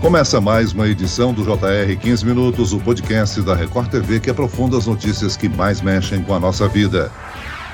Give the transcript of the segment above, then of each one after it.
Começa mais uma edição do JR 15 Minutos, o podcast da Record TV que aprofunda as notícias que mais mexem com a nossa vida.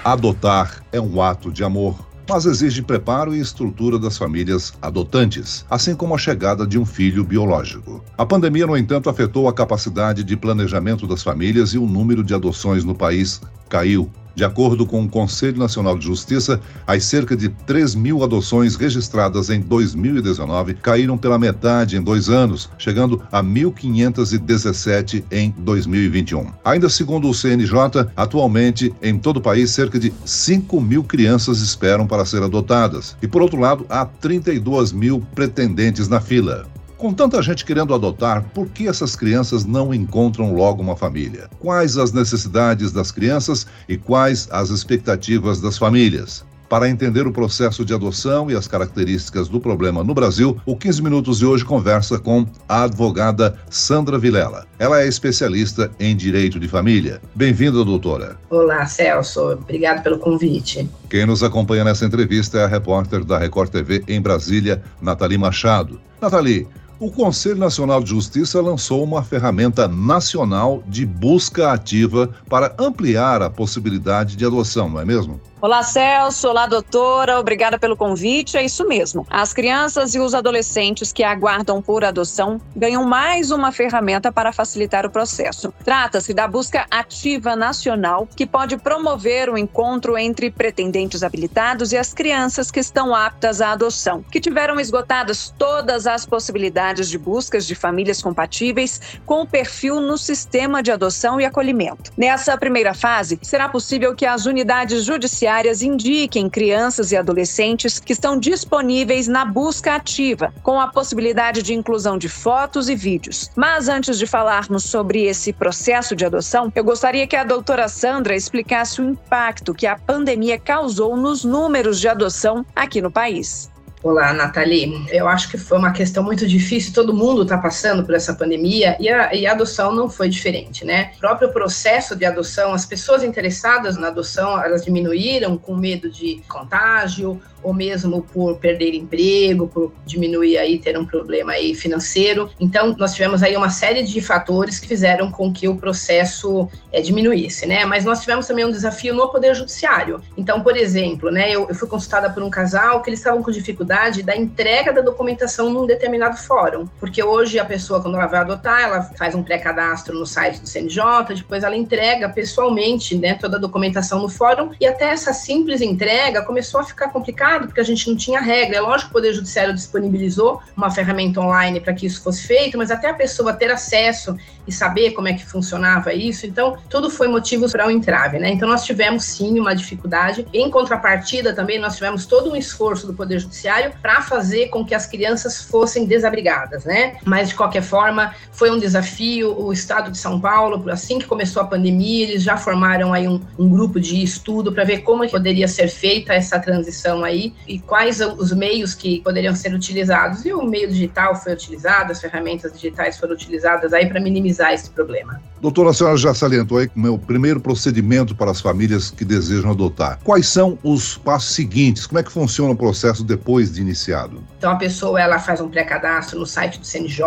Adotar é um ato de amor, mas exige preparo e estrutura das famílias adotantes, assim como a chegada de um filho biológico. A pandemia, no entanto, afetou a capacidade de planejamento das famílias e o número de adoções no país caiu. De acordo com o Conselho Nacional de Justiça, as cerca de 3 mil adoções registradas em 2019 caíram pela metade em dois anos, chegando a 1.517 em 2021. Ainda segundo o CNJ, atualmente em todo o país, cerca de 5 mil crianças esperam para ser adotadas. E por outro lado, há 32 mil pretendentes na fila. Com tanta gente querendo adotar, por que essas crianças não encontram logo uma família? Quais as necessidades das crianças e quais as expectativas das famílias? Para entender o processo de adoção e as características do problema no Brasil, o 15 Minutos de hoje conversa com a advogada Sandra Vilela. Ela é especialista em direito de família. Bem-vinda, doutora. Olá, Celso. Obrigado pelo convite. Quem nos acompanha nessa entrevista é a repórter da Record TV em Brasília, Nathalie Machado. Nathalie, o Conselho Nacional de Justiça lançou uma ferramenta nacional de busca ativa para ampliar a possibilidade de adoção, não é mesmo? Olá, Celso. Olá, doutora. Obrigada pelo convite. É isso mesmo. As crianças e os adolescentes que aguardam por adoção ganham mais uma ferramenta para facilitar o processo. Trata-se da busca ativa nacional, que pode promover o encontro entre pretendentes habilitados e as crianças que estão aptas à adoção, que tiveram esgotadas todas as possibilidades de buscas de famílias compatíveis com o perfil no sistema de adoção e acolhimento. Nessa primeira fase, será possível que as unidades judiciais indiquem crianças e adolescentes que estão disponíveis na busca ativa, com a possibilidade de inclusão de fotos e vídeos. Mas antes de falarmos sobre esse processo de adoção, eu gostaria que a doutora Sandra explicasse o impacto que a pandemia causou nos números de adoção aqui no país. Olá, Nathalie. Eu acho que foi uma questão muito difícil, todo mundo está passando por essa pandemia e a, e a, adoção não foi diferente, né? O próprio processo de adoção, as pessoas interessadas na adoção, elas diminuíram com medo de contágio ou mesmo por perder emprego, por diminuir aí, ter um problema aí financeiro. Então, nós tivemos aí uma série de fatores que fizeram com que o processo é, diminuísse, né? Mas nós tivemos também um desafio no Poder Judiciário. Então, por exemplo, né, eu, eu fui consultada por um casal que eles estavam com dificuldade da entrega da documentação num determinado fórum, porque hoje a pessoa, quando ela vai adotar, ela faz um pré-cadastro no site do CNJ, depois ela entrega pessoalmente, né, toda a documentação no fórum, e até essa simples entrega começou a ficar complicada complicado, porque a gente não tinha regra. É lógico que o Poder Judiciário disponibilizou uma ferramenta online para que isso fosse feito, mas até a pessoa ter acesso e saber como é que funcionava isso, então tudo foi motivo para o um entrave, né? Então nós tivemos sim uma dificuldade. Em contrapartida também nós tivemos todo um esforço do Poder Judiciário para fazer com que as crianças fossem desabrigadas, né? Mas de qualquer forma foi um desafio. O Estado de São Paulo, assim que começou a pandemia, eles já formaram aí um, um grupo de estudo para ver como poderia ser feita essa transição aí e quais os meios que poderiam ser utilizados. E o meio digital foi utilizado, as ferramentas digitais foram utilizadas aí para minimizar esse problema. Doutora, a senhora já salientou aí como é o primeiro procedimento para as famílias que desejam adotar. Quais são os passos seguintes? Como é que funciona o processo depois de iniciado? Então, a pessoa ela faz um pré-cadastro no site do CNJ,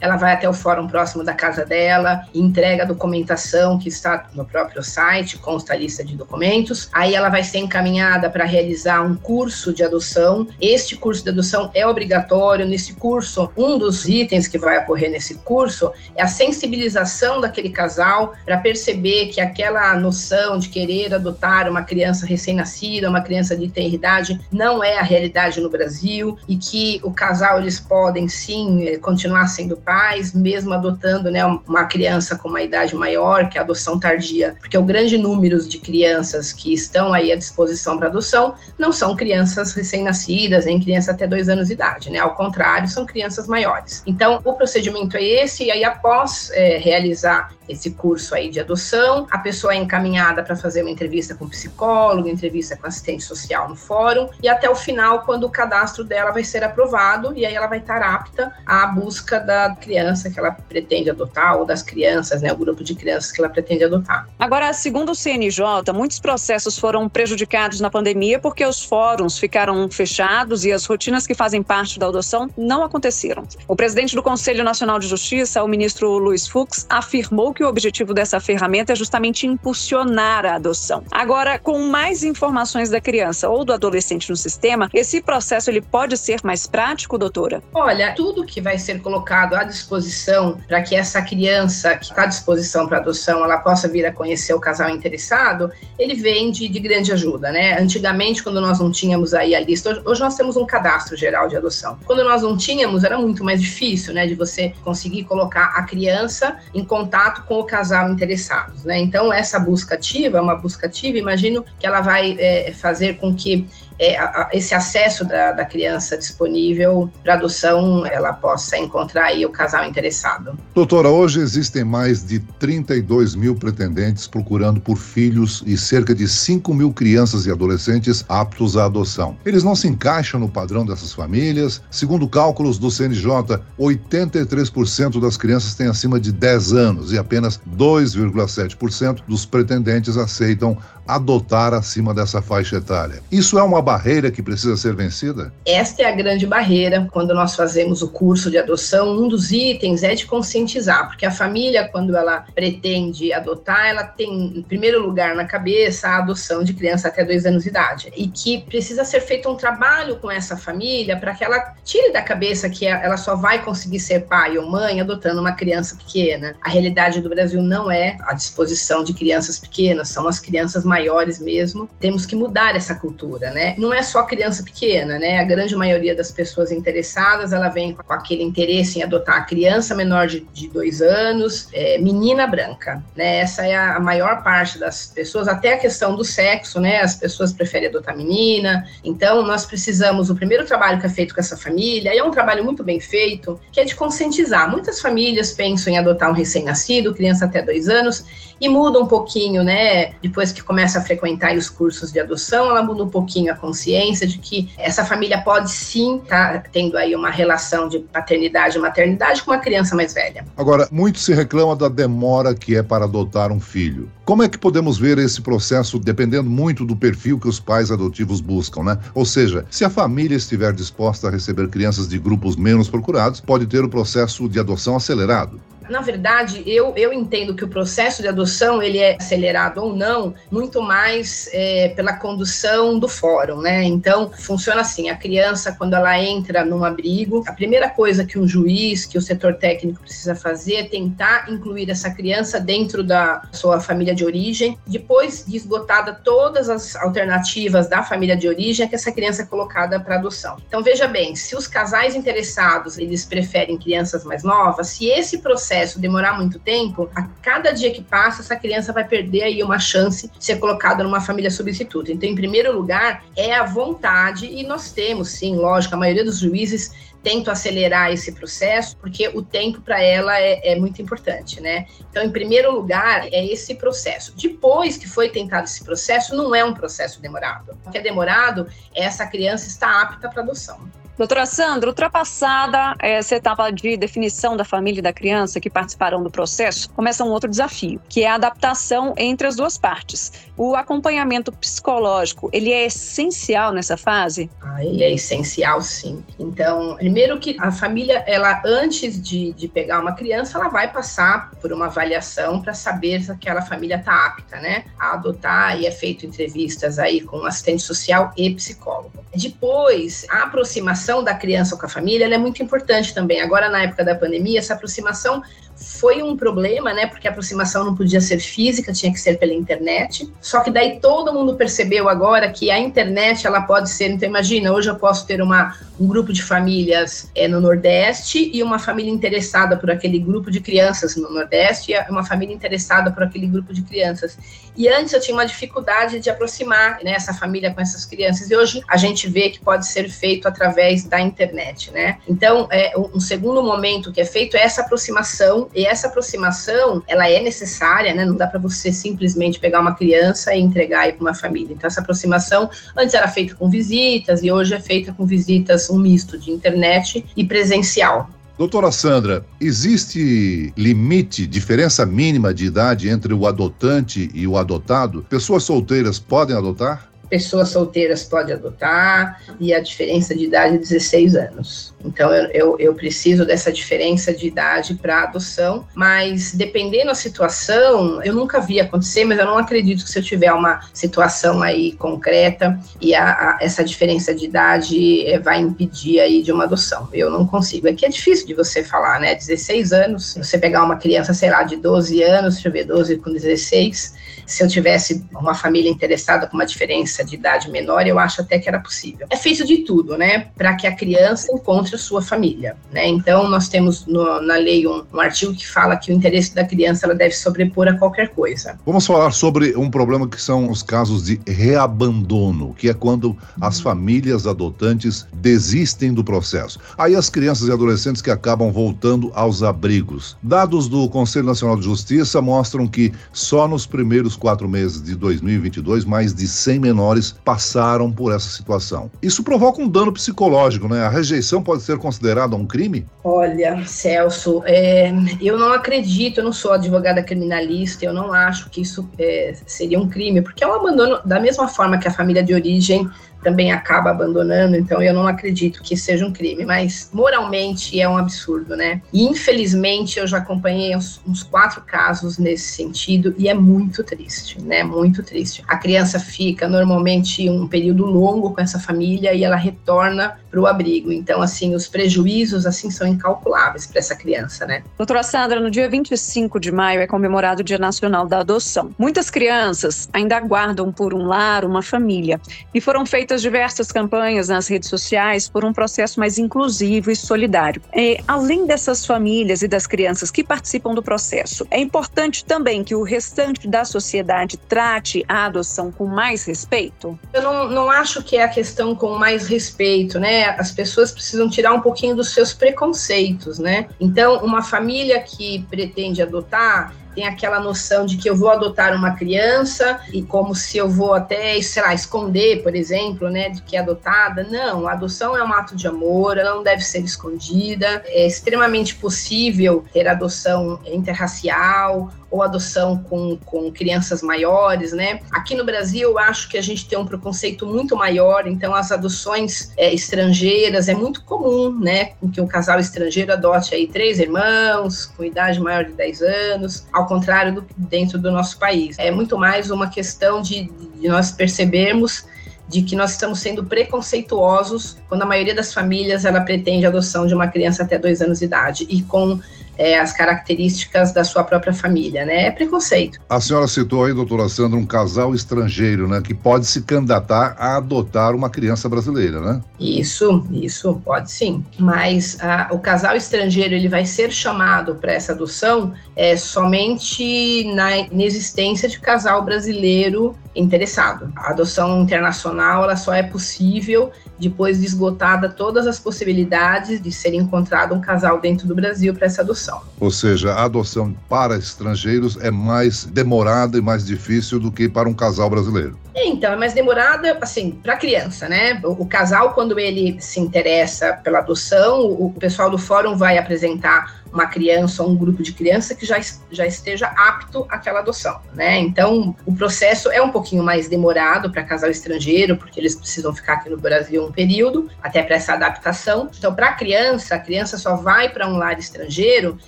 ela vai até o fórum próximo da casa dela, entrega a documentação que está no próprio site, consta a lista de documentos. Aí ela vai ser encaminhada para realizar um curso de adoção. Este curso de adoção é obrigatório. Nesse curso, um dos itens que vai ocorrer nesse curso é a sensibilização daquele casal para perceber que aquela noção de querer adotar uma criança recém-nascida, uma criança de ter idade, não é a realidade no Brasil e que o casal eles podem sim eh, continuar sendo pais, mesmo adotando né, uma criança com uma idade maior, que é a adoção tardia, porque o grande número de crianças que estão aí à disposição para adoção não são crianças recém-nascidas, nem crianças até dois anos de idade, né? Ao contrário, são crianças maiores. Então, o procedimento é esse, e aí após é, realizar esse curso aí de adoção, a pessoa é encaminhada para fazer uma entrevista com o psicólogo, entrevista com assistente social no fórum, e até o final, quando o cadastro dela vai ser aprovado, e aí ela vai estar apta à busca da criança que ela pretende adotar ou das crianças, né, o grupo de crianças que ela pretende adotar. Agora, segundo o CNJ, muitos processos foram prejudicados na pandemia porque os fóruns ficaram fechados e as rotinas que fazem parte da adoção não aconteceram. O presidente do Conselho Nacional de Justiça, o ministro Luiz Fux, afirmou que o objetivo dessa ferramenta é justamente impulsionar a adoção. Agora, com mais informações da criança ou do adolescente no sistema, esse processo ele pode ser mais prático, doutora? Olha, tudo que vai ser colocado à disposição para que essa criança que está à disposição para adoção, ela possa vir a conhecer o casal interessado, ele vem de, de grande ajuda, né? Antigamente, quando nós não tínhamos aí a lista, hoje nós temos um cadastro geral de adoção. Quando nós não tínhamos, era muito mais difícil, né, de você conseguir colocar a criança em contato com o casal interessados, né? Então, essa busca ativa, uma busca ativa, imagino que ela vai é, fazer com que é, a, esse acesso da, da criança disponível para adoção, ela possa encontrar aí o casal interessado. Doutora, hoje existem mais de 32 mil pretendentes procurando por filhos e cerca de 5 mil crianças e adolescentes aptos à adoção. Eles não se encaixam no padrão dessas famílias. Segundo cálculos do CNJ, 83% das crianças têm acima de 10 anos e apenas 2,7% dos pretendentes aceitam adotar acima dessa faixa etária. Isso é uma barreira que precisa ser vencida? Esta é a grande barreira quando nós fazemos o curso de adoção. Um dos itens é de conscientizar, porque a família, quando ela pretende adotar, ela tem, em primeiro lugar na cabeça, a adoção de criança até dois anos de idade. E que precisa ser feito um trabalho com essa família para que ela tire da cabeça que ela só vai conseguir ser pai ou mãe adotando uma criança pequena. A realidade do Brasil não é a disposição de crianças pequenas, são as crianças maiores mesmo. Temos que mudar essa cultura, né? não é só criança pequena, né? A grande maioria das pessoas interessadas, ela vem com aquele interesse em adotar a criança menor de, de dois anos, é, menina branca, né? Essa é a, maior parte das pessoas, até a questão do sexo, né? As pessoas preferem adotar menina. Então, nós precisamos, o primeiro trabalho que é feito com essa família, e é um trabalho muito bem feito, que é de conscientizar. Muitas famílias pensam em adotar um recém-nascido, criança até dois anos, e muda um pouquinho, né? Depois que começa a frequentar os cursos de adoção, ela muda um pouquinho a consciência de que essa família pode sim estar tá tendo aí uma relação de paternidade e maternidade com uma criança mais velha. Agora, muito se reclama da demora que é para adotar um filho. Como é que podemos ver esse processo dependendo muito do perfil que os pais adotivos buscam, né? Ou seja, se a família estiver disposta a receber crianças de grupos menos procurados, pode ter o processo de adoção acelerado. Na verdade, eu, eu entendo que o processo de adoção ele é acelerado ou não, muito mais é, pela condução do fórum, né? Então, funciona assim: a criança, quando ela entra num abrigo, a primeira coisa que um juiz, que o setor técnico precisa fazer é tentar incluir essa criança dentro da sua família de origem. Depois de esgotada todas as alternativas da família de origem, é que essa criança é colocada para adoção. Então, veja bem: se os casais interessados eles preferem crianças mais novas, se esse processo processo demorar muito tempo, a cada dia que passa, essa criança vai perder aí uma chance de ser colocada numa família substituta. Então, em primeiro lugar, é a vontade, e nós temos, sim, lógico, a maioria dos juízes tenta acelerar esse processo, porque o tempo para ela é, é, muito importante, né? Então, em primeiro lugar, é esse processo. Depois que foi tentado esse processo, não é um processo demorado. O que é demorado é essa criança estar apta para adoção. Doutora Sandra, ultrapassada essa etapa de definição da família e da criança que participarão do processo, começa um outro desafio, que é a adaptação entre as duas partes. O acompanhamento psicológico, ele é essencial nessa fase? Ah, ele é essencial, sim. Então, primeiro que a família, ela antes de, de pegar uma criança, ela vai passar por uma avaliação para saber se aquela família está apta, né, a adotar e é feito entrevistas aí com assistente social e psicólogo. Depois, a aproximação da criança com a família é muito importante também. Agora, na época da pandemia, essa aproximação foi um problema, né? Porque a aproximação não podia ser física, tinha que ser pela internet. Só que daí todo mundo percebeu agora que a internet ela pode ser. Então imagina, hoje eu posso ter uma, um grupo de famílias é, no Nordeste e uma família interessada por aquele grupo de crianças no Nordeste e uma família interessada por aquele grupo de crianças. E antes eu tinha uma dificuldade de aproximar né, essa família com essas crianças. E hoje a gente vê que pode ser feito através da internet, né? Então, é, um segundo momento que é feito é essa aproximação e essa aproximação, ela é necessária, né? Não dá para você simplesmente pegar uma criança e entregar aí para uma família. Então, essa aproximação antes era feita com visitas e hoje é feita com visitas um misto de internet e presencial. Doutora Sandra, existe limite, diferença mínima de idade entre o adotante e o adotado? Pessoas solteiras podem adotar? Pessoas solteiras podem adotar e a diferença de idade é 16 anos. Então, eu, eu, eu preciso dessa diferença de idade para adoção, mas dependendo da situação, eu nunca vi acontecer, mas eu não acredito que se eu tiver uma situação aí concreta e a, a, essa diferença de idade é, vai impedir aí de uma adoção. Eu não consigo. Aqui é difícil de você falar, né? 16 anos, você pegar uma criança, sei lá, de 12 anos, deixa eu ver, 12 com 16, se eu tivesse uma família interessada com uma diferença de idade menor, eu acho até que era possível. É feito de tudo, né, para que a criança encontre a sua família, né? Então, nós temos no, na lei um, um, artigo que fala que o interesse da criança ela deve sobrepor a qualquer coisa. Vamos falar sobre um problema que são os casos de reabandono, que é quando as uhum. famílias adotantes desistem do processo. Aí as crianças e adolescentes que acabam voltando aos abrigos. Dados do Conselho Nacional de Justiça mostram que só nos primeiros quatro meses de 2022, mais de 100 menores passaram por essa situação. Isso provoca um dano psicológico, né? A rejeição pode ser considerada um crime? Olha, Celso, é, eu não acredito, eu não sou advogada criminalista, eu não acho que isso é, seria um crime, porque é um abandono da mesma forma que a família de origem também acaba abandonando, então eu não acredito que seja um crime, mas moralmente é um absurdo, né? E infelizmente eu já acompanhei uns, uns quatro casos nesse sentido e é muito triste, né? Muito triste. A criança fica normalmente um período longo com essa família e ela retorna para o abrigo. Então, assim, os prejuízos assim são incalculáveis para essa criança, né? Doutora Sandra, no dia 25 de maio é comemorado o Dia Nacional da Adoção. Muitas crianças ainda aguardam por um lar, uma família, e foram feitas diversas campanhas nas redes sociais por um processo mais inclusivo e solidário. E, além dessas famílias e das crianças que participam do processo, é importante também que o restante da sociedade trate a adoção com mais respeito? Eu não, não acho que é a questão com mais respeito, né? As pessoas precisam tirar um pouquinho dos seus preconceitos, né? Então, uma família que pretende adotar, tem aquela noção de que eu vou adotar uma criança e como se eu vou até, sei lá, esconder, por exemplo, né, de que é adotada. Não, a adoção é um ato de amor, ela não deve ser escondida. É extremamente possível ter adoção interracial ou adoção com, com crianças maiores, né? Aqui no Brasil, eu acho que a gente tem um preconceito muito maior, então as adoções é, estrangeiras é muito comum, né? Que um casal estrangeiro adote aí três irmãos com idade maior de 10 anos, ao contrário do dentro do nosso país. É muito mais uma questão de, de nós percebermos de que nós estamos sendo preconceituosos quando a maioria das famílias ela pretende a adoção de uma criança até dois anos de idade e com é, as características da sua própria família, né? É preconceito. A senhora citou aí, doutora Sandra, um casal estrangeiro, né? Que pode se candidatar a adotar uma criança brasileira, né? Isso, isso, pode sim. Mas a, o casal estrangeiro, ele vai ser chamado para essa adoção é, somente na inexistência de casal brasileiro interessado. A adoção internacional, ela só é possível depois de esgotada todas as possibilidades de ser encontrado um casal dentro do Brasil para essa adoção. Ou seja, a adoção para estrangeiros é mais demorada e mais difícil do que para um casal brasileiro. Então, é mais demorada, assim, para criança, né? O, o, casal, quando ele se interessa pela adoção, o, o pessoal do fórum vai apresentar uma criança ou um grupo de criança que já, já esteja apto àquela adoção, né? Então, o processo é um pouquinho mais demorado para casal estrangeiro, porque eles precisam ficar aqui no Brasil um período, até para essa adaptação. Então, para a criança, a criança só vai para um lar estrangeiro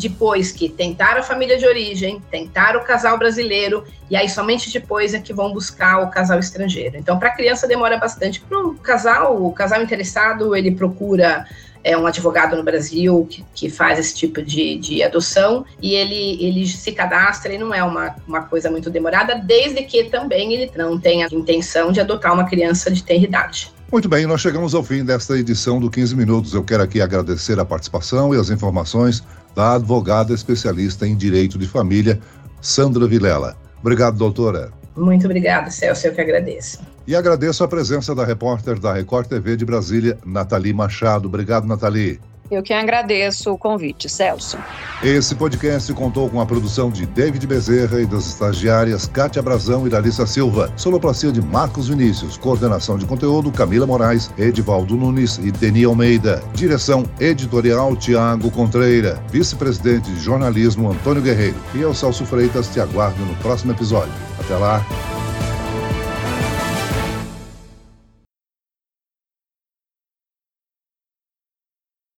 depois que tentar a família de origem, tentar o casal brasileiro, e aí somente depois é que vão buscar o casal estrangeiro. Então, para a criança demora bastante. Para o casal, o casal interessado, ele procura é um advogado no Brasil que, que faz esse tipo de, de adoção e ele, ele se cadastra e não é uma, uma coisa muito demorada, desde que também ele não tenha intenção de adotar uma criança de tenra idade. Muito bem, nós chegamos ao fim desta edição do 15 Minutos. Eu quero aqui agradecer a participação e as informações da advogada especialista em direito de família, Sandra Vilela. Obrigado, doutora. Muito obrigada, Celso, eu que agradeço. E agradeço a presença da repórter da Record TV de Brasília, Nathalie Machado. Obrigado, Nathalie. Eu que agradeço o convite, Celso. Esse podcast contou com a produção de David Bezerra e das estagiárias Kátia Brazão e Dalissa Silva, sonoplastia de Marcos Vinícius, coordenação de conteúdo Camila Moraes, Edivaldo Nunes e Deni Almeida, direção editorial Tiago Contreira, vice-presidente de jornalismo Antônio Guerreiro. E eu, Celso Freitas, te aguardo no próximo episódio. Até lá.